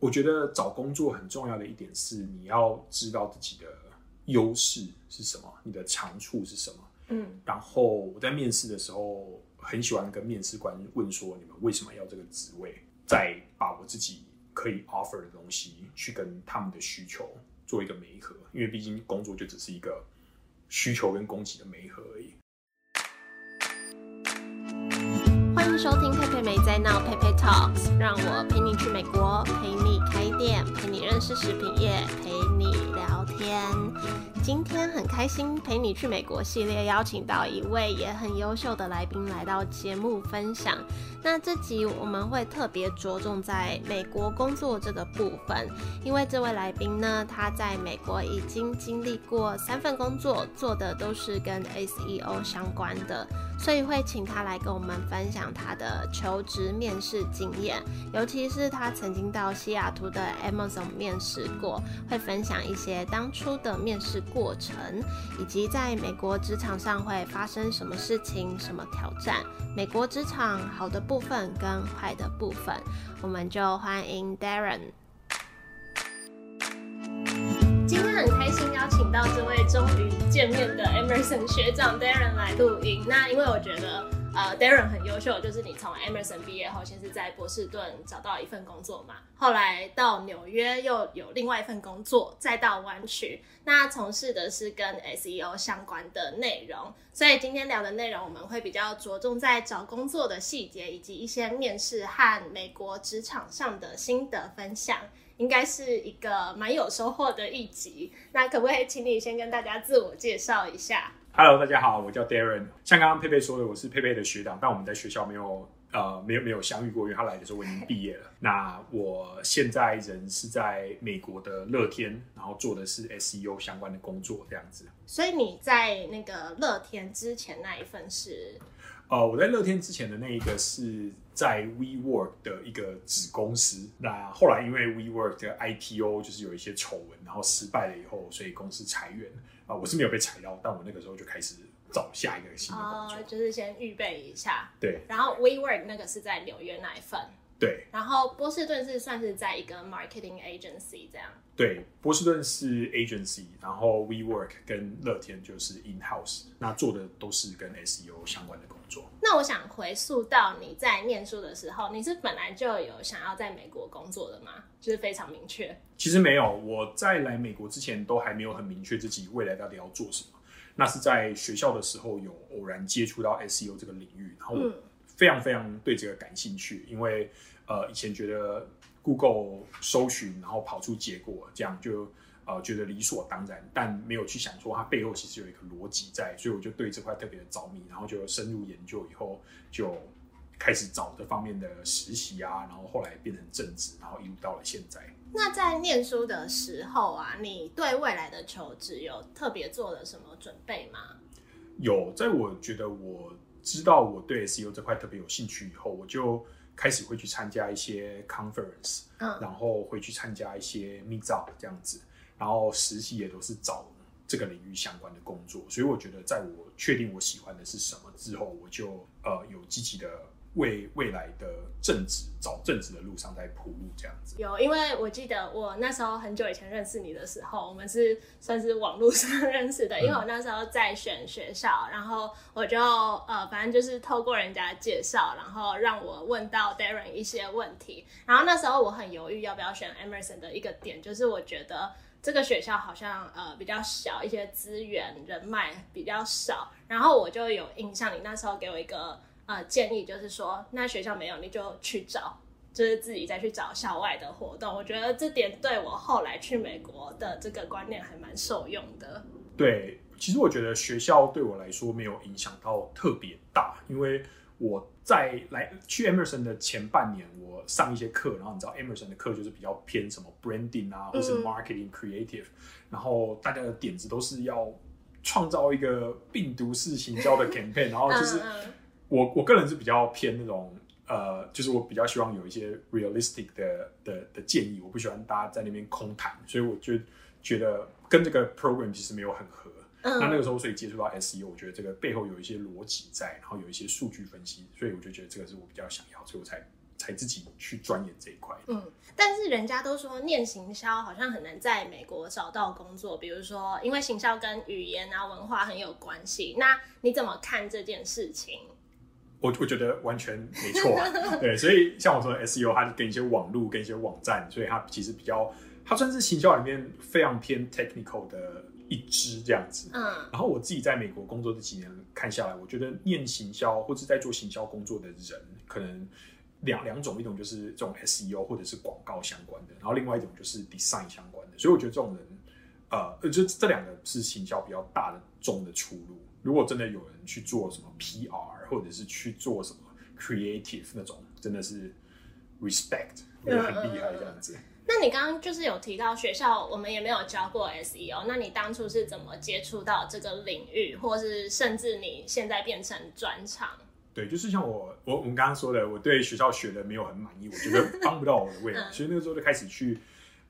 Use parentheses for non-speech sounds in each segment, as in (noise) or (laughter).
我觉得找工作很重要的一点是，你要知道自己的优势是什么，你的长处是什么。嗯，然后我在面试的时候，很喜欢跟面试官问说，你们为什么要这个职位？再把我自己可以 offer 的东西，去跟他们的需求做一个媒合，因为毕竟工作就只是一个需求跟供给的媒合而已。收听佩佩没在闹，佩佩 Talks，让我陪你去美国，陪你开店，陪你认识食品业，陪你聊天。今天很开心陪你去美国系列邀请到一位也很优秀的来宾来到节目分享。那这集我们会特别着重在美国工作这个部分，因为这位来宾呢，他在美国已经经历过三份工作，做的都是跟 SEO 相关的，所以会请他来跟我们分享他的求职面试经验，尤其是他曾经到西雅图的 Amazon 面试过，会分享一些当初的面试过程，以及在美国职场上会发生什么事情、什么挑战，美国职场好的部分跟坏的部分，我们就欢迎 Darren。今天很开心邀请到这位终于见面的 Emerson 学长 Darren 来录音。那因为我觉得呃 Darren 很优秀，就是你从 Emerson 毕业后，先是在波士顿找到一份工作嘛，后来到纽约又有另外一份工作，再到湾区，那从事的是跟 SEO 相关的内容。所以今天聊的内容，我们会比较着重在找工作的细节，以及一些面试和美国职场上的心得分享。应该是一个蛮有收获的一集。那可不可以请你先跟大家自我介绍一下？Hello，大家好，我叫 Darren。像刚刚佩佩说的，我是佩佩的学长，但我们在学校没有呃没有没有相遇过，因为他来的时候我已经毕业了。(laughs) 那我现在人是在美国的乐天，然后做的是 SEO 相关的工作，这样子。所以你在那个乐天之前那一份是呃，我在乐天之前的那一个是在 WeWork 的一个子公司。那后来因为 WeWork 的 IPO 就是有一些丑闻，然后失败了以后，所以公司裁员。啊、我是没有被踩到，但我那个时候就开始找下一个新的工哦作。，就是先预备一下。对然后 WeWork 那个是在纽约那一份，对然后波士顿是算是在一个 marketing agency 这样。对，波士顿是 agency，然后 WeWork 跟乐天就是 in house，那做的都是跟 SEO 相关的工作。那我想回溯到你在念书的时候，你是本来就有想要在美国工作的吗？就是非常明确。其实没有，我在来美国之前都还没有很明确自己未来到底要做什么。那是在学校的时候有偶然接触到 SEO 这个领域，然后非常非常对这个感兴趣，因为呃以前觉得 Google 搜寻然后跑出结果，这样就呃觉得理所当然，但没有去想说它背后其实有一个逻辑在，所以我就对这块特别的着迷，然后就深入研究以后就开始找这方面的实习啊，然后后来变成正职，然后一路到了现在。那在念书的时候啊，你对未来的求职有特别做了什么准备吗？有，在我觉得我知道我对 SEO 这块特别有兴趣以后，我就开始会去参加一些 conference，嗯。然后会去参加一些 meet up 这样子，然后实习也都是找这个领域相关的工作，所以我觉得在我确定我喜欢的是什么之后，我就呃有积极的为未来的正职找正职的路上在铺路这样子。有，因为我记得我那时候很久以前认识你的时候，我们是算是网络上认识的，因为我那时候在选学校，然后我就呃，反正就是透过人家介绍，然后让我问到 Darren 一些问题，然后那时候我很犹豫要不要选 Emerson 的一个点，就是我觉得。这个学校好像呃比较小，一些资源人脉比较少，然后我就有印象，你那时候给我一个呃建议，就是说那学校没有你就去找，就是自己再去找校外的活动。我觉得这点对我后来去美国的这个观念还蛮受用的。对，其实我觉得学校对我来说没有影响到特别大，因为我在来去 Emerson 的前半年，我上一些课，然后你知道 Emerson 的课就是比较偏什么 branding 啊，或是嗯 marketing creative，、然后大家的点子都是要创造一个病毒式行销的 campaign，然后就是我我个人是比较偏那种呃，就是我比较希望有一些 realistic 的的的建议，我不喜欢大家在那边空谈，所以我就觉得跟这个 program 其实没有很合。那那嗯个时候，所以接触到 SEO，我觉得这个背后有一些逻辑在，然后有一些数据分析，所以我就觉得这个是我比较想要，所以我才才才自己去钻研这一块。嗯，但是人家都说念行销好像很难在美国找到工作，比如说因为行销跟语言啊文化很有关系。那你怎么看这件事情？我我觉得完全没错、啊，(laughs) 对，所以像我说的 SEO，它跟一些网络跟一些网站，所以它其实比较，它算是行销里面非常偏 technical 的一支这样子。嗯然后我自己在美国工作这几年看下来，我觉得念行销或者在做行销工作的人，可能两两种，一种就是这种 SEO 或者是广告相关的，然后另外一种就是 design 相关的。所以我觉得这种人，呃，呃就这两个是行销比较大的重的出路。如果真的有人去做什么 PR，或者是去做什么 creative 那种，真的是 respect，我觉得很厉害这样子。那你刚刚就是有提到学校，我们也没有教过 SEO，那你当初是怎么接触到这个领域，或是甚至你现在变成专长？对，就是像我我我们刚刚说的，我对学校学的没有很满意，我觉得帮不到我的未来，嗯所以那个时候就开始去，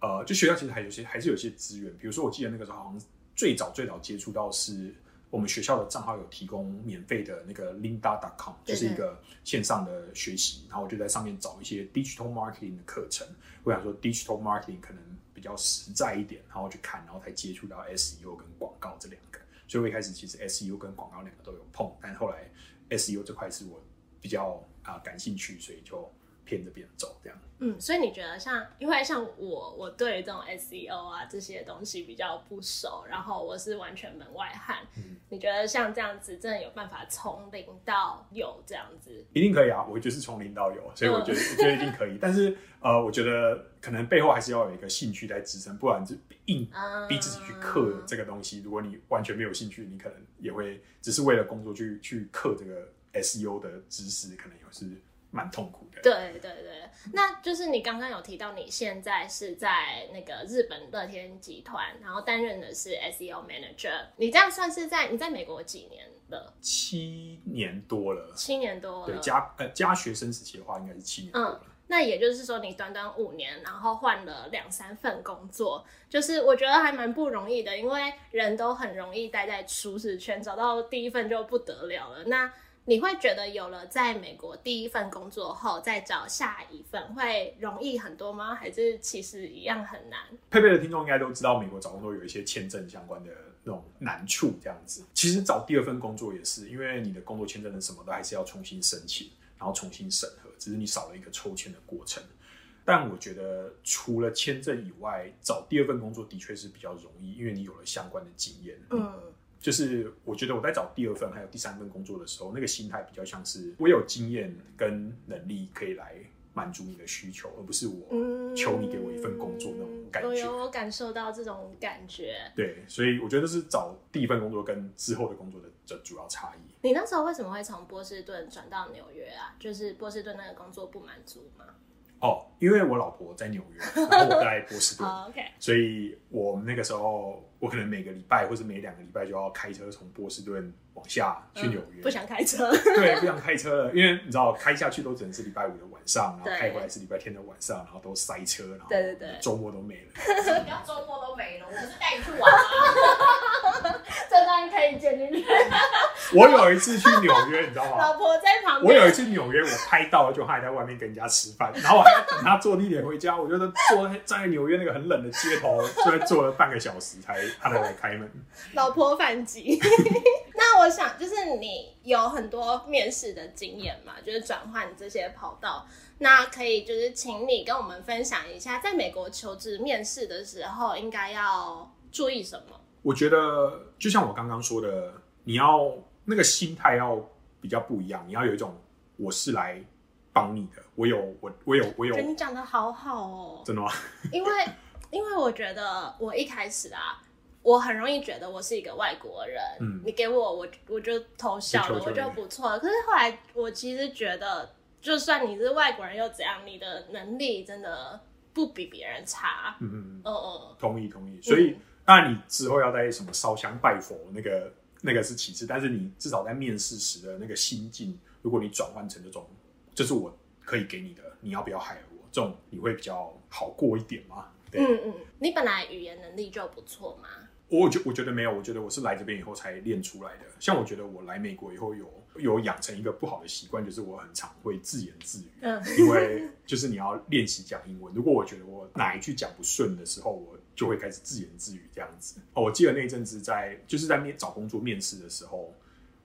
呃，就学校其实还有些还是有些资源，比如说我记得那个时候好像最早最早接触到是我们学校的账号有提供免费的那个 Linda.com，就是一个线上的学习，然后我就在上面找一些 digital marketing 的课程，我想说 digital marketing 可能比较实在一点，然后去看，然后才接触到 SEO 跟广告这两个，所以我一开始其实 SEO 跟广告两个都有碰，但后来 SEO 这块是我比较啊、感兴趣，所以就偏这边走这样。嗯，所以你觉得像，因为像我，我对于这种 SEO 啊这些东西比较不熟，然后我是完全门外汉。嗯你觉得像这样子，真的有办法从零到有这样子？一定可以啊！我就是从零到有，所以我觉得、我觉得一定可以。但是呃，我觉得可能背后还是要有一个兴趣在支撑，不然就硬啊逼自己去刻这个东西。如果你完全没有兴趣，你可能也会只是为了工作去去刻这个 SEO 的知识，可能也是蛮痛苦的。对对对，那就是你刚刚有提到，你现在是在那个日本乐天集团，然后担任的是 SEO manager。你这样算是在你在美国几年了？七年多了，七年多对了。加呃加学生时期的话，应该是七年多了。那也就是说，你短短五年，然后换了两三份工作，就是我觉得还蛮不容易的，因为人都很容易待在舒适圈，找到第一份就不得了了。那你会觉得有了在美国第一份工作后，再找下一份会容易很多吗？还是其实一样很难？佩佩的听众应该都知道，美国找工作有一些签证相关的那种难处，这样子。其实找第二份工作也是，因为你的工作签证的什么都还是要重新申请，然后重新审核，只是你少了一个抽签的过程。但我觉得除了签证以外，找第二份工作的确是比较容易，因为你有了相关的经验。嗯就是我觉得我在找第二份还有第三份工作的时候，那个心态比较像是我有经验跟能力可以来满足你的需求，而不是我嗯，求你给我一份工作那种感觉。我有感受到这种感觉。对，所以我觉得是找第一份工作跟之后的工作的的主要差异。你那时候为什么会从波士顿转到纽约啊？就是波士顿那个工作不满足吗？哦，因为我老婆在纽约，(laughs) 然后我在波士顿，哦，OK，所以我们那个时候，我可能每个礼拜或者每两个礼拜就要开车从波士顿往下去纽约。嗯不想开车。(laughs) 对，不想开车了，因为你知道开下去都只能是礼拜五的晚上，然后开回来是礼拜天的晚上，然后都塞车，然后对对对周末都没了。(laughs) 不要周末都没了，我不是带你去玩吗？这段可以剪进去。(laughs) 我有一次去纽约，你知道吗？老婆在旁边。我有一次纽约，我拍到了，就他还在外面跟人家吃饭，然后我还要等他坐地铁回家。我觉得坐在在纽约那个很冷的街头，就在坐了半个小时才他才来开门。老婆反击。(laughs) 那我想，就是你有很多面试的经验嘛，就是转换这些跑道。那可以就是请你跟我们分享一下，在美国求职面试的时候应该要注意什么？我觉得就像我刚刚说的，你要那个心态要比较不一样，你要有一种我是来帮你的，我有我我有我有觉得你讲的好好哦，真的吗？(laughs) 因为因为我觉得我一开始啊，我很容易觉得我是一个外国人，嗯你给我我我就偷笑了，我就不错了。可是后来我其实觉得，就算你是外国人又怎样，你的能力真的不比别人差。嗯嗯，嗯嗯，同意同意。所以当然你之后要在什么烧香拜佛，那个那个是其次，但是你至少在面试时的那个心境，如果你转换成这种，这是我可以给你的，你要不要害了我？这种你会比较好过一点吗？对，嗯嗯，你本来语言能力就不错嘛，我觉我觉得没有，我觉得我是来这边以后才练出来的。像我觉得我来美国以后有有养成一个不好的习惯，就是我很常会自言自语，嗯因为就是你要练习讲英文。如果我觉得我哪一句讲不顺的时候，我就会开始自言自语这样子。哦，我记得那一阵子在就是在面找工作面试的时候。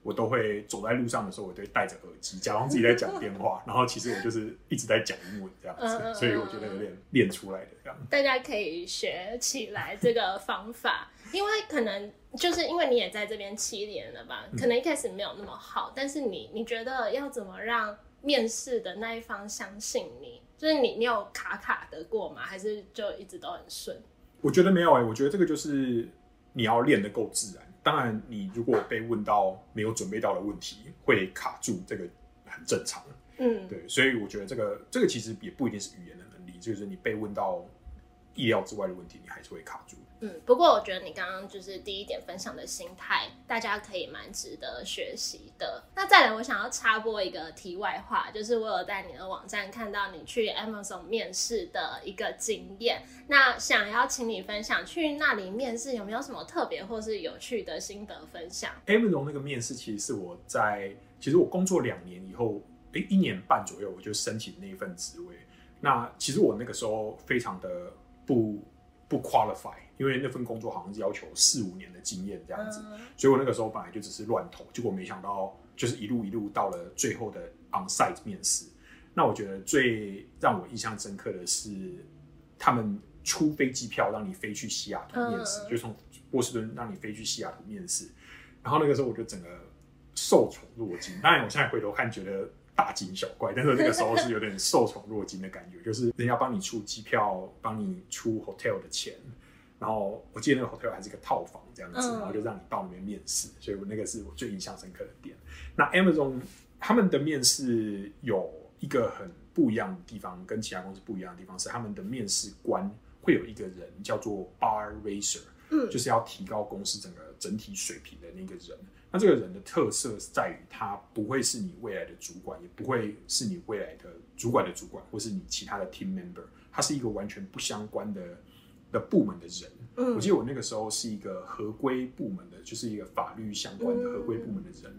我都会走在路上的时候，我都会戴着耳机，假装自己在讲电话，(laughs) 然后其实我就是一直在讲英文这样子，所以我觉得有点练出来的这样。大家可以学起来这个方法，因为可能就是因为你也在这边七年了吧，可能一开始没有那么好，但是你你觉得要怎么让面试的那一方相信你？就是你你有卡卡的过吗？还是就一直都很顺？我觉得没有哎、我觉得这个就是你要练得够自然。当然，你如果被问到没有准备到的问题，会卡住，这个很正常。嗯，对，所以我觉得这个这个其实也不一定是语言的能力，就是你被问到意料之外的问题，你还是会卡住。嗯，不过我觉得你刚刚就是第一点分享的心态，大家可以蛮值得学习的。那再来，我想要插播一个题外话，就是我有在你的网站看到你去 Amazon 面试的一个经验，那想要请你分享去那里面试有没有什么特别或是有趣的心得分享？Amazon 那个面试其实是我在，其实我工作两年以后，诶，一年半左右我就申请那一份职位。那其实我那个时候非常的不不 qualify，因为那份工作好像是要求四五年的经验这样子，嗯所以我那个时候本来就只是乱投，结果没想到就是一路一路到了最后的 on site 面试。那我觉得最让我印象深刻的是，他们出飞机票让你飞去西雅图面试，就从波士顿让你飞去西雅图面试。然后那个时候我就整个受宠若惊。当然，我现在回头看觉得大惊小怪，但是那个时候是有点受宠若惊的感觉，就是人家帮你出机票，帮你出 hotel 的钱。然后我记得那个 hotel 还是一个套房这样子，嗯然后就让你到那边面试，所以我那个是我最印象深刻的点。那 Amazon 他们的面试有一个很不一样的地方，跟其他公司不一样的地方是，他们的面试官会有一个人叫做 bar raiser，嗯就是要提高公司整个整体水平的那个人。那这个人的特色是在于，他不会是你未来的主管，也不会是你未来的主管的主管，或是你其他的 team member，他是一个完全不相关的的部门的人。嗯。我记得我那个时候是一个合规部门的，就是一个法律相关的合规部门的人，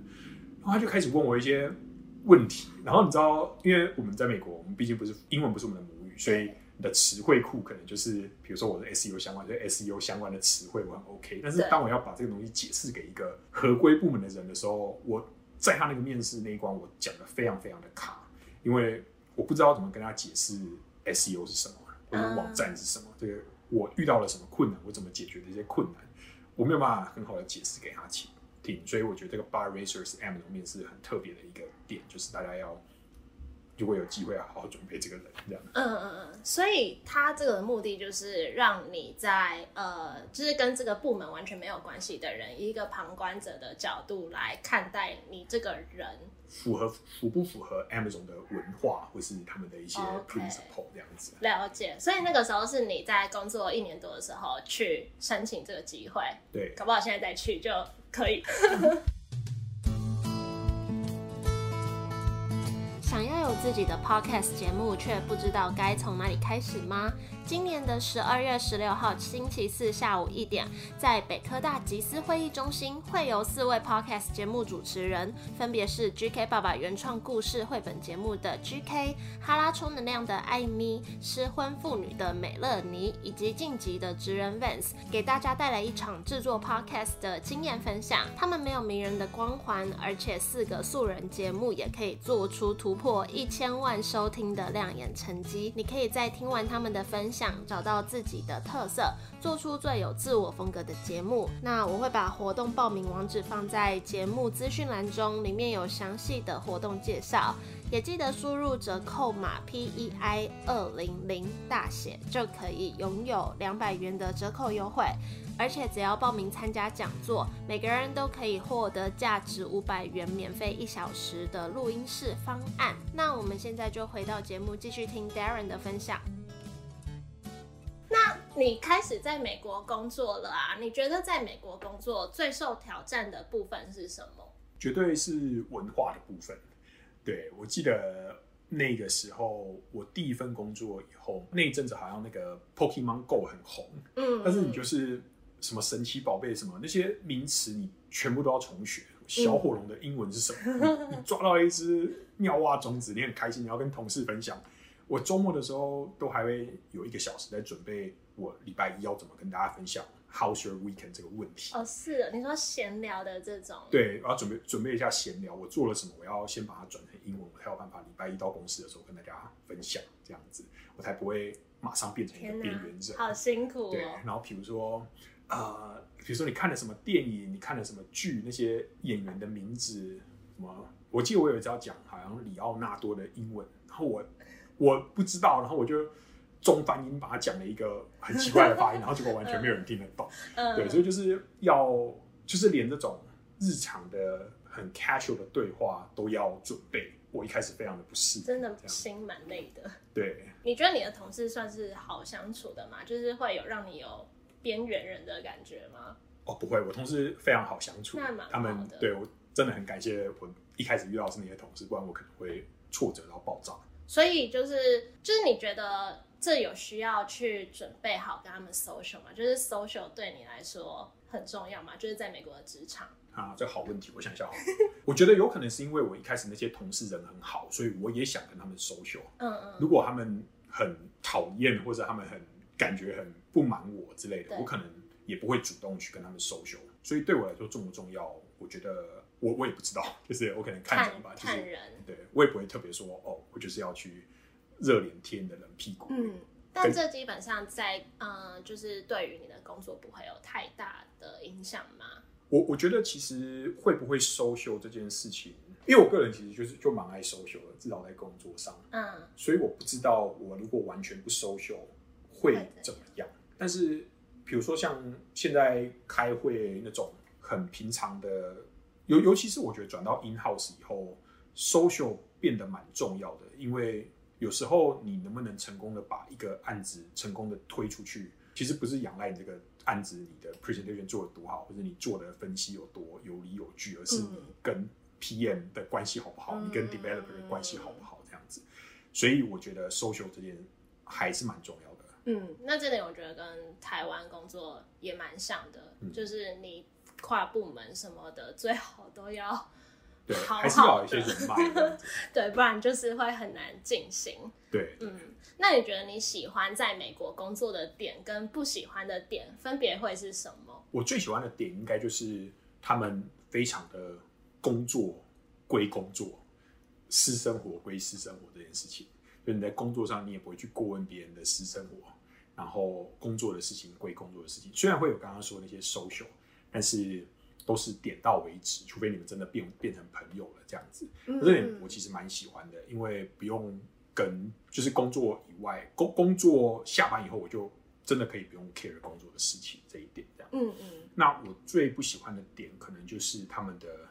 然后他就开始问我一些问题，然后你知道，因为我们在美国，我们毕竟不是英文不是我们的母语，所以你的词汇库可能就是，比如说我的 SEO 相关，就 SEO 相关的词汇我很 OK，但是当我要把这个东西解释给一个合规部门的人的时候，我在他那个面试那一关，我讲的非常非常的卡，因为我不知道怎么跟他解释 SEO 是什么，或者网站是什么，这个我遇到了什么困难，我怎么解决这些困难，我没有办法很好的解释给他听。听，所以我觉得这个 Bar Racer 是 Amazon 面试很特别的一个点，就是大家要如果有机会要好好准备这个人这样。嗯嗯嗯，所以他这个目的就是让你在呃，就是跟这个部门完全没有关系的人，以一个旁观者的角度来看待你这个人。符合符不符合 Amazon 的文化，或是他们的一些 principle 这样子。了解，所以那个时候是你在工作一年多的时候去申请这个机会，对，搞不好现在再去就可以。(laughs) (laughs) 想要有自己的 podcast 节目，却不知道该从哪里开始吗？今年的十二月十六号星期四下午一点，在北科大集思会议中心，会由四位 podcast 节目主持人，分别是 GK 爸爸原创故事绘本节目的 GK、哈拉充能量的艾咪、失婚妇女的美乐妮，以及晋级的职人 Vance，给大家带来一场制作 podcast 的经验分享。他们没有名人的光环，而且四个素人节目也可以做出突破一千万收听的亮眼成绩。你可以在听完他们的分享，找到自己的特色，做出最有自我风格的节目。那我会把活动报名网址放在节目资讯栏中，里面有详细的活动介绍。也记得输入折扣码 P E I 二零零大写，就可以拥有两百元的折扣优惠。而且只要报名参加讲座，每个人都可以获得价值五百元免费一小时的录音室方案。那我们现在就回到节目，继续听 Darren 的分享。那你开始在美国工作了啊？你觉得在美国工作最受挑战的部分是什么？绝对是文化的部分。对我记得那个时候，我第一份工作以后，那一阵子好像那个 Pokemon Go 很红，嗯，但是你就是什么神奇宝贝什么那些名词，你全部都要重学。小火龙的英文是什么？你你抓到一只妙蛙种子，你很开心，你要跟同事分享。我周末的时候都还会有一个小时在准备，我礼拜一要怎么跟大家分享 How's your weekend 这个问题。哦，是，你说闲聊的这种，对，我要准备准备一下闲聊，我做了什么，我要先把它转成英文，我才有办法礼拜一到公司的时候跟大家分享，这样子我才不会马上变成一个天边缘者。好辛苦对，哦。然后比如说，呃，比如说你看了什么电影，你看了什么剧，那些演员的名字，什么，我记得我有一次要讲，好像里奥纳多的英文，然后我我不知道，然后我就中翻英把它讲了一个很奇怪的发音，(laughs) 然后结果完全没有人听得懂。嗯，对，所以就是要，就是连这种日常的很 casual 的对话都要准备。我一开始非常的不适，真的心蛮累的。对。你觉得你的同事算是好相处的吗？就是会有让你有边缘人的感觉吗？哦，不会，我同事非常好相处他们的对我真的很感谢我一开始遇到的是那些同事，不然我可能会挫折到爆炸。所以就是就是你觉得这有需要去准备好跟他们 social 吗？就是 social 对你来说很重要吗？就是在美国的职场。啊，这好问题，我想一下。(laughs) 我觉得有可能是因为我一开始那些同事人很好，所以我也想跟他们 social。嗯嗯，如果他们很讨厌或者他们很感觉很不满我之类的，我可能也不会主动去跟他们 social。所以对我来说重不重要，我觉得我我也不知道，就是我可能看人吧，就是看人。对我也不会特别说哦，我就是要去热脸贴你的冷屁股。嗯，但这基本上在嗯、呃就是对于你的工作不会有太大的影响吗？我我觉得其实会不会 social 这件事情，因为我个人其实就是就蛮爱 social 的，至少在工作上，嗯所以我不知道我如果完全不 social 会怎么样。但是比如说像现在开会那种很平常的，尤尤其是我觉得转到 in house 以后，social 变得蛮重要的，因为有时候你能不能成功的把一个案子成功的推出去，其实不是仰赖你这个案子你的 presentation 做的多好，或者你做的分析有多有理有据，而是你跟 PM 的关系好不好，嗯你跟 developer 的关系好不好这样子。所以我觉得 social 这件还是蛮重要的。嗯，那这点我觉得跟台湾工作也蛮像的，嗯就是你跨部门什么的，最好都要对，好还是要有一些人脉。(laughs) 对，不然就是会很难进行。对，嗯，那你觉得你喜欢在美国工作的点跟不喜欢的点分别会是什么？我最喜欢的点应该就是他们非常的工作归工作，私生活归私生活这件事情。就你在工作上，你也不会去过问别人的私生活，然后工作的事情归工作的事情。虽然会有刚刚说的那些 social，但是都是点到为止，除非你们真的变变成朋友了这样子。嗯这点我其实蛮喜欢的，因为不用跟就是工作以外，工工作下班以后，我就真的可以不用 care 工作的事情这一点这样。嗯嗯，那我最不喜欢的点，可能就是他们的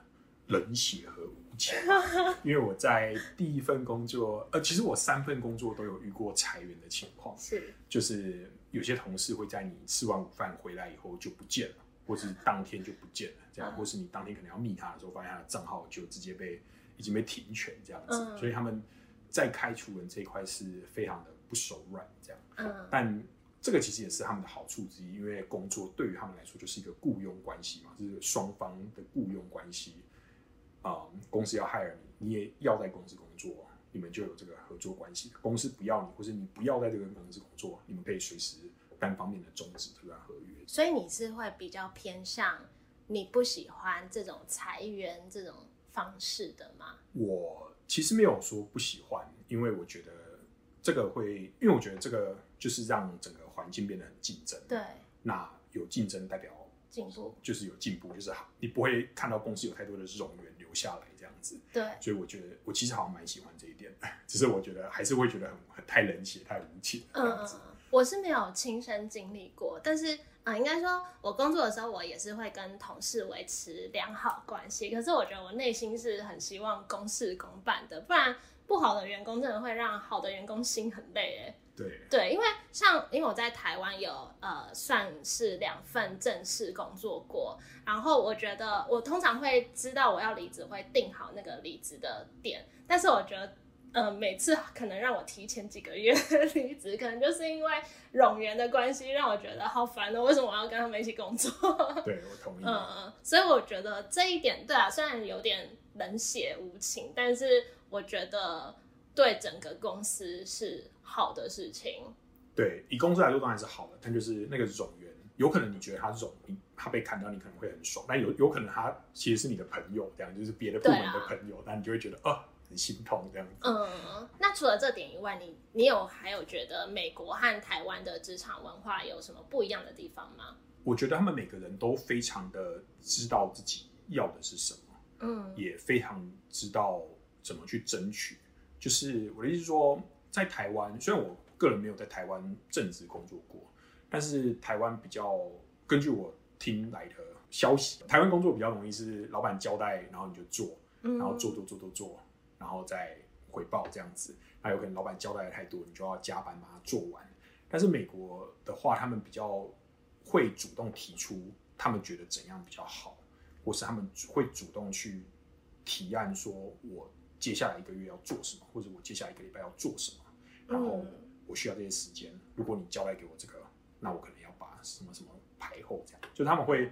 冷血和无情。因为我在第一份工作，呃，其实我三份工作都有遇过裁员的情况，是，就是有些同事会在你吃完午饭回来以后就不见了，或是当天就不见了，这样，嗯或是你当天可能要密他的时候，发现他的账号就直接被已经被停权这样子，嗯所以他们在开除人这一块是非常的不手软这样。嗯但这个其实也是他们的好处之一，因为工作对于他们来说就是一个雇佣关系嘛，就是双方的雇佣关系。啊、公司要 hire 你，你也要在公司工作，你们就有这个合作关系。公司不要你，或是你不要在这个公司工作，你们可以随时单方面的终止这段合约。所以你是会比较偏向你不喜欢这种裁员这种方式的吗？我其实没有说不喜欢，因为我觉得这个会，因为我觉得这个就是让整个环境变得很竞争。对，那有竞争代表进步，就是有进步，就是好，你不会看到公司有太多的冗员留下来这样子。对，所以我觉得我其实好像蛮喜欢这一点，(laughs) 只是我觉得还是会觉得很很太冷血、太无情这嗯样子。嗯，我是没有亲身经历过，但是啊、呃应该说，我工作的时候，我也是会跟同事维持良好关系。可是我觉得我内心是很希望公事公办的，不然不好的员工真的会让好的员工心很累哎。对，对，因为像因为我在台湾有呃算是两份正式工作过，然后我觉得我通常会知道我要离职，会定好那个离职的点，但是我觉得呃，每次可能让我提前几个月 (laughs) 离职，可能就是因为冗员的关系，让我觉得好烦哦。为什么我要跟他们一起工作？(laughs) 对我同意。嗯嗯，所以我觉得这一点，对啊，虽然有点冷血无情，但是我觉得对整个公司是好的事情。对，以公司来说当然是好的，但就是那个冗员，有可能你觉得他冗，你他被砍掉，你可能会很爽，但有有可能他其实是你的朋友，这样就是别的部门的朋友，那、你就会觉得啊。很心痛这样子。嗯，那除了这点以外，你你有还有觉得美国和台湾的职场文化有什么不一样的地方吗？我觉得他们每个人都非常的知道自己要的是什么，嗯，也非常知道怎么去争取。就是我的意思是说，在台湾，虽然我个人没有在台湾正职工作过，但是台湾比较根据我听来的消息，台湾工作比较容易是老板交代，然后你就做，然后做做做做做。然后再回报这样子，那有可能老板交代的太多，你就要加班把它做完。但是美国的话，他们比较会主动提出他们觉得怎样比较好，或是他们会主动去提案说，我接下来一个月要做什么，或者我接下来一个礼拜要做什么，然后我需要这些时间。如果你交代给我这个，那我可能要把什么什么排后，这样就他们会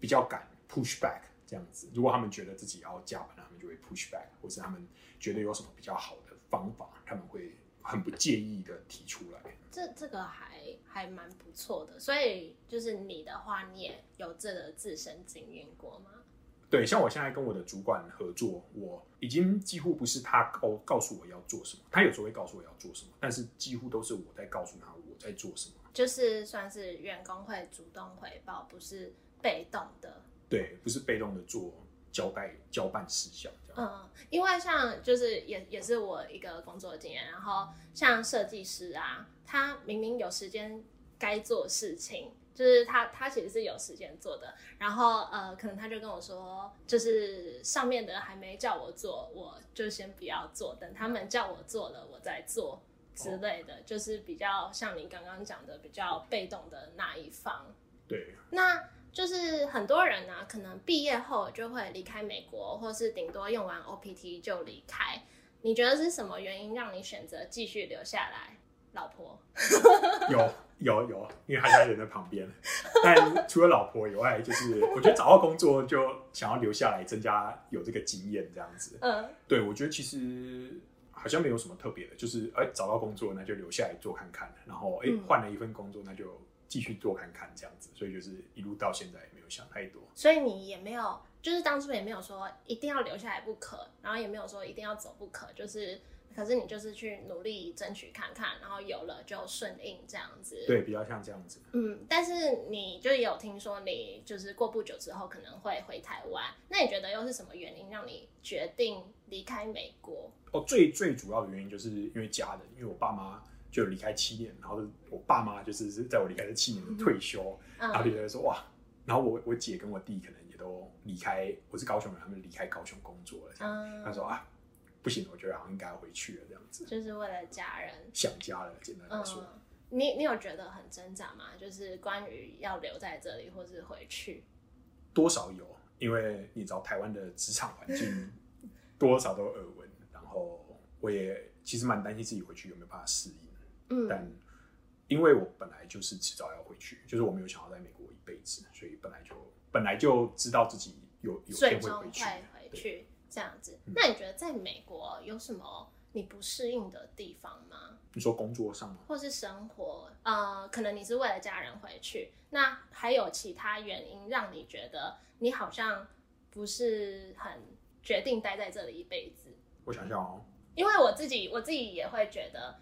比较敢 push back。这样子，如果他们觉得自己要加班，他们就会 push back，或是他们觉得有什么比较好的方法，他们会很不介意的提出来。这这个还还蛮不错的。所以就是你的话，你也有这个自身经验过吗？对，像我现在跟我的主管合作，我已经几乎不是他告告诉我要做什么，他有时候会告诉我要做什么，但是几乎都是我在告诉他我在做什么。就是算是员工会主动回报，不是被动的。对，不是被动的做交代交办事项。嗯，因为像就是也也是我一个工作经验，然后像设计师啊，他明明有时间该做事情，就是他他其实是有时间做的，然后呃，可能他就跟我说，就是上面的还没叫我做，我就先不要做，等他们叫我做了，我再做之类的，就是比较像你刚刚讲的比较被动的那一方。对，那。就是很多人呢，可能毕业后就会离开美国，或是顶多用完 OPT 就离开。你觉得是什么原因让你选择继续留下来？老婆？有 (laughs) 有有，因为他家人在旁边。(laughs) 但除了老婆以外，就是我觉得找到工作就想要留下来，增加有这个经验这样子。嗯，对，我觉得其实好像没有什么特别的，就是哎找到工作那就留下来做看看，然后哎换了一份工作那就。继续做看看这样子，所以就是一路到现在也没有想太多。所以你也没有，就是当初也没有说一定要留下来不可，然后也没有说一定要走不可，就是，可是你就是去努力争取看看，然后有了就顺应这样子。对，比较像这样子。嗯，但是你就有听说，你就是过不久之后可能会回台湾，那你觉得又是什么原因让你决定离开美国？哦，最最主要的原因就是因为家人，因为我爸妈。就离开七年，然后我爸妈就是在我离开这七年退休，然后就觉得说哇，然后我我姐跟我弟可能也都离开，我是高雄人，他们离开高雄工作了，这样。他说啊，不行，我觉得好像应该要回去了这样子，就是为了家人，想家了，简单来说。你你有觉得很挣扎吗？就是关于要留在这里或是回去，多少有，因为你知道台湾的职场环境多少都有耳闻，然后我也其实蛮担心自己回去有没有办法适应。但因为我本来就是迟早要回去，就是我没有想要在美国一辈子，所以本来就本来就知道自己有有天会回去，回去这样子。那你觉得在美国有什么你不适应的地方吗？你说工作上吗？或是生活？呃，可能你是为了家人回去，那还有其他原因让你觉得你好像不是很决定待在这里一辈子？我想想哦，因为我自己我自己也会觉得。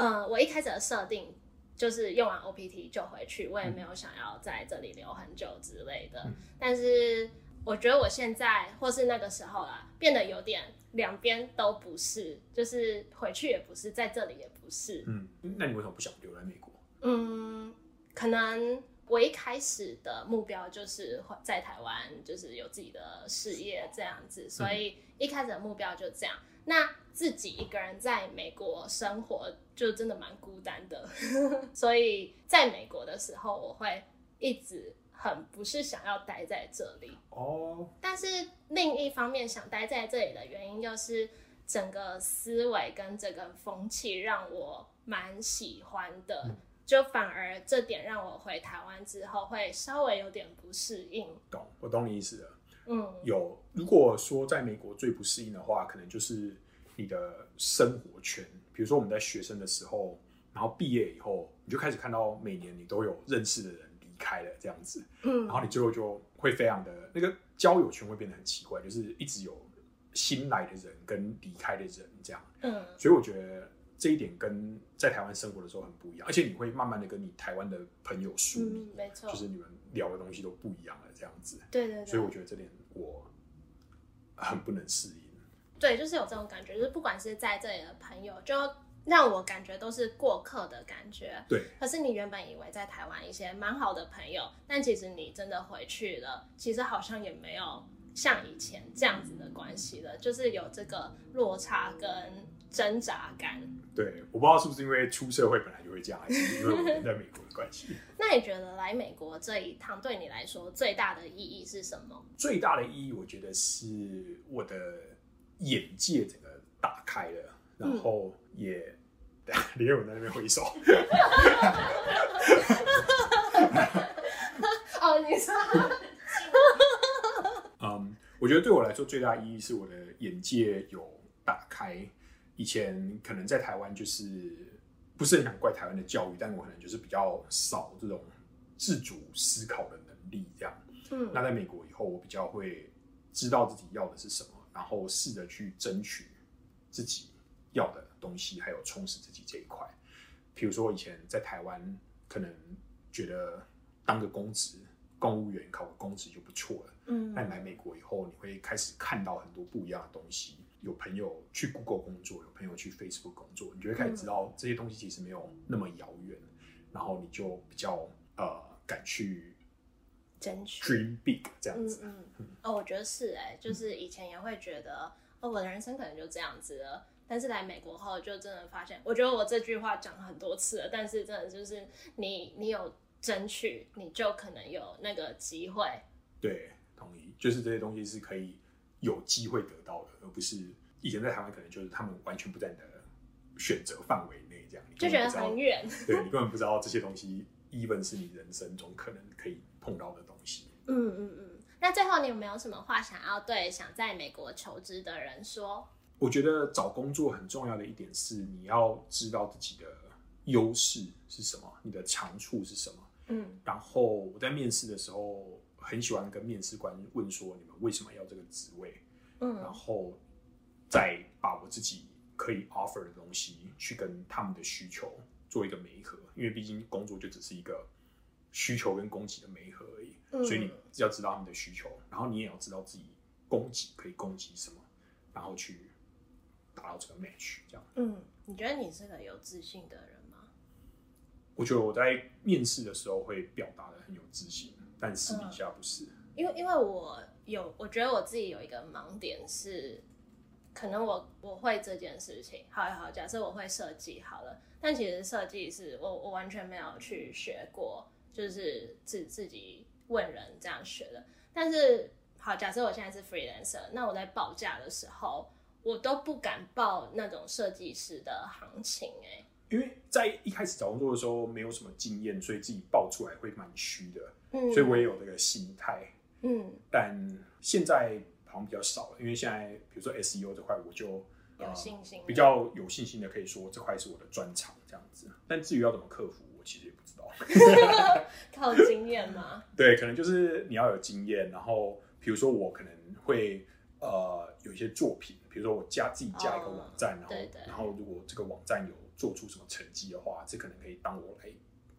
嗯，我一开始的设定就是用完 OPT 就回去，我也没有想要在这里留很久之类的。但是我觉得我现在或是那个时候啦，变得有点两边都不是，就是回去也不是，在这里也不是。嗯，那你为什么不想留在美国？嗯，可能我一开始的目标就是在台湾，就是有自己的事业这样子，所以一开始的目标就这样。那自己一个人在美国生活，就真的蛮孤单的。(laughs) 所以在美国的时候，我会一直很不是想要待在这里。哦。但是另一方面，想待在这里的原因，就是整个思维跟这个风气让我蛮喜欢的，嗯就反而这点让我回台湾之后会稍微有点不适应。懂，我懂你意思了。嗯有，如果说在美国最不适应的话，可能就是你的生活圈。比如说我们在学生的时候，然后毕业以后，你就开始看到每年你都有认识的人离开了这样子，嗯然后你最后就会非常的那个交友圈会变得很奇怪，就是一直有新来的人跟离开的人这样。嗯所以我觉得这一点跟在台湾生活的时候很不一样，而且你会慢慢的跟你台湾的朋友疏离，嗯，没错就，是你们聊的东西都不一样了这样子。对对对，所以我觉得这点我很不能适应。对，就是有这种感觉，就是不管是在这里的朋友，就让我感觉都是过客的感觉。对，可是你原本以为在台湾一些蛮好的朋友，但其实你真的回去了，其实好像也没有像以前这样子的关系了，就是有这个落差跟挣扎感。对，我不知道是不是因为出社会本来就会这样，还是因为我们在美国的关系。(laughs) 那你觉得来美国这一趟对你来说最大的意义是什么？最大的意义，我觉得是我的眼界整个打开了，然后也，(laughs) 对，李伟文在那边挥手。(laughs) 哦，你说，嗯，我觉得对我来说最大意义是我的眼界有打开。以前可能在台湾就是不是很想怪台湾的教育，但我可能就是比较少这种自主思考的能力，这样。嗯那在美国以后，我比较会知道自己要的是什么，然后试着去争取自己要的东西，还有充实自己这一块。比如说以前在台湾，可能觉得当个公职、公务员考个公职就不错了。嗯但来美国以后，你会开始看到很多不一样的东西。有朋友去 Google 工作，有朋友去 Facebook 工作，你就会开始知道这些东西其实没有那么遥远，然后你就比较呃敢去争取。dream big 这样嗯子。嗯，哦，我觉得是哎、就是以前也会觉得，哦，我的人生可能就这样子了。但是来美国后，就真的发现，我觉得我这句话讲很多次了，但是真的就是你，你有争取，你就可能有那个机会。对，同意，就是这些东西是可以有机会得到的，而不是以前在台湾可能就是他们完全不在你的选择范围内，这样你就觉得很远。对你根本不知道这些东西，even 是你人生中可能可以碰到的东西。嗯嗯嗯。那最后你有没有什么话想要对想在美国求职的人说？我觉得找工作很重要的一点是，你要知道自己的优势是什么，你的长处是什么。嗯然后我在面试的时候，很喜欢跟面试官问说，你们为什么要这个职位？嗯然嗯后再把我自己可以 offer 的东西去跟他们的需求做一个媒合，因为毕竟工作就只是一个需求跟供给的媒合而已，嗯所以你要知道他们的需求，然后你也要知道自己供给可以供给什么，然后去达到这个 match。这样，嗯，你觉得你是个有自信的人吗？我觉得我在面试的时候会表达的很有自信，但私底下不是。因为因为我有，我觉得我自己有一个盲点是，可能我我会这件事情，好也好，假设我会设计好了，但其实设计是我我完全没有去学过，就是自自己问人这样学的。但是好，假设我现在是 freelancer，那我在报价的时候，我都不敢报那种设计师的行情、欸，因为在一开始找工作的时候没有什么经验，所以自己报出来会蛮虚的，嗯，所以我也有这个心态。嗯但现在好像比较少了，因为现在比如说 SEO 这块，我就有信心了比较有信心的可以说这块是我的专长这样子。但至于要怎么克服，我其实也不知道。(laughs) 靠经验吗？(laughs) 对，可能就是你要有经验，然后比如说我可能会呃有一些作品，比如说我加自己加一个网站，然后然后如果这个网站有做出什么成绩的话，这可能可以当我来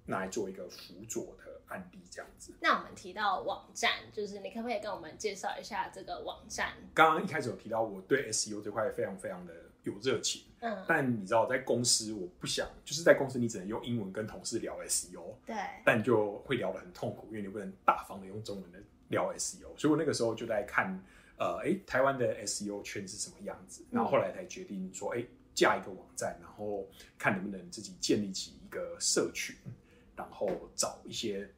拿来做一个辅佐的案例这样子。那我们提到网站，就是你可不可以跟我们介绍一下这个网站？刚刚一开始有提到我对 SEO 这块非常非常的有热情，嗯，但你知道在公司我不想，就是在公司你只能用英文跟同事聊 SEO，对，但就会聊得很痛苦，因为你不能大方的用中文的聊 SEO，所以我那个时候就在看，呃，诶，台湾的 SEO 圈是什么样子，然后后来才决定说，诶，架一个网站，然后看能不能自己建立起一个社群，然后找一些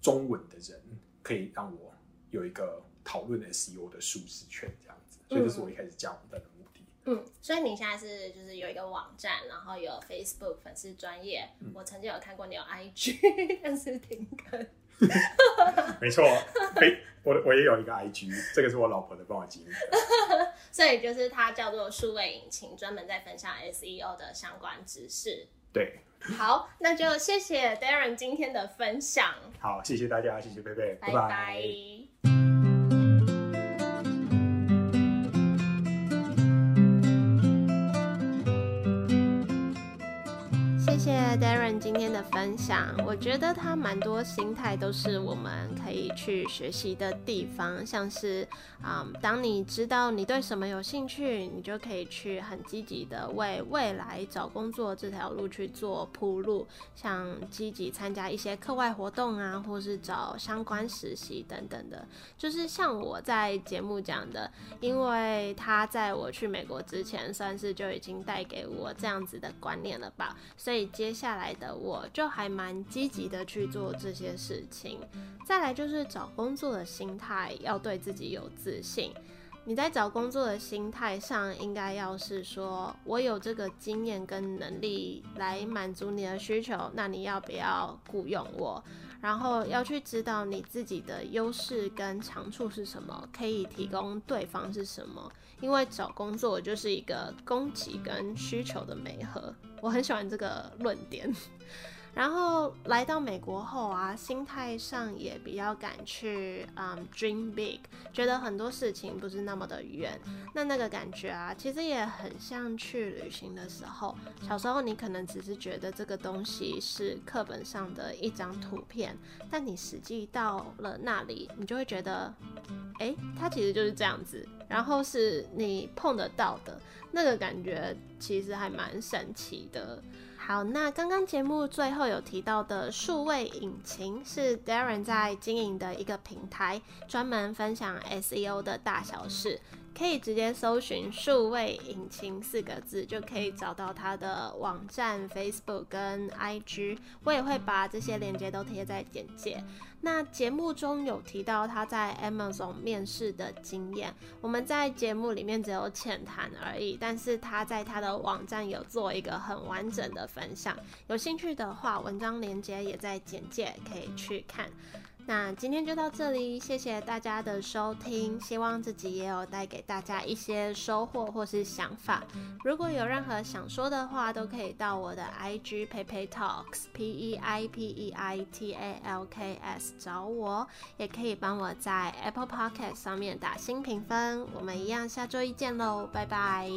中文的人，可以让我有一个讨论 SEO 的舒适圈这样子，所以这是我一开始架网站的目的。嗯，所以你现在是就是有一个网站，然后有 Facebook 粉丝专业，我曾经有看过你有 IG，(laughs) 但是停更。(laughs) 没错，哎，我我也有一个 IG，这个是我老婆的帮我经营的。(laughs) 所以就是它叫做数位引擎，专门在分享 SEO 的相关知识。对，好，那就谢谢 Darren 今天的分享，好，谢谢大家，谢谢贝贝，拜。拜 Darren 今天的分享，我觉得他蛮多心态都是我们可以去学习的地方，像是啊、当你知道你对什么有兴趣，你就可以去很积极的为未来找工作这条路去做铺路，像积极参加一些课外活动啊，或是找相关实习等等的。就是像我在节目讲的，因为他在我去美国之前，算是就已经带给我这样子的观念了吧，所以接下下来的我就还蛮积极的去做这些事情。再来就是找工作的心态，要对自己有自信。你在找工作的心态上，应该要是说，我有这个经验跟能力来满足你的需求，那你要不要雇佣我？然后要去知道你自己的优势跟长处是什么，可以提供对方是什么。因为找工作就是一个供给跟需求的媒合，我很喜欢这个论点。然后来到美国后啊，心态上也比较敢去嗯 dream big，觉得很多事情不是那么的远。那那个感觉啊，其实也很像去旅行的时候。小时候你可能只是觉得这个东西是课本上的一张图片，但你实际到了那里，你就会觉得，诶，它其实就是这样子。然后是你碰得到的那个感觉，其实还蛮神奇的。好，那刚刚节目最后有提到的数位引擎是 Darren 在经营的一个平台，专门分享 SEO 的大小事。可以直接搜寻“数位引擎”四个字，就可以找到他的网站、Facebook 跟 IG。我也会把这些链接都贴在简介。那节目中有提到他在 Amazon 面试的经验，我们在节目里面只有浅谈而已，但是他在他的网站有做一个很完整的分享。有兴趣的话，文章链接也在简介，可以去看。那今天就到这里，谢谢大家的收听，希望自己也有带给大家一些收获或是想法。如果有任何想说的话，都可以到我的 IG Pepe Talks P E I P E I T A L K S 找我，也可以帮我在 Apple Podcast 上面打新评分。我们一样下周一见喽，拜拜。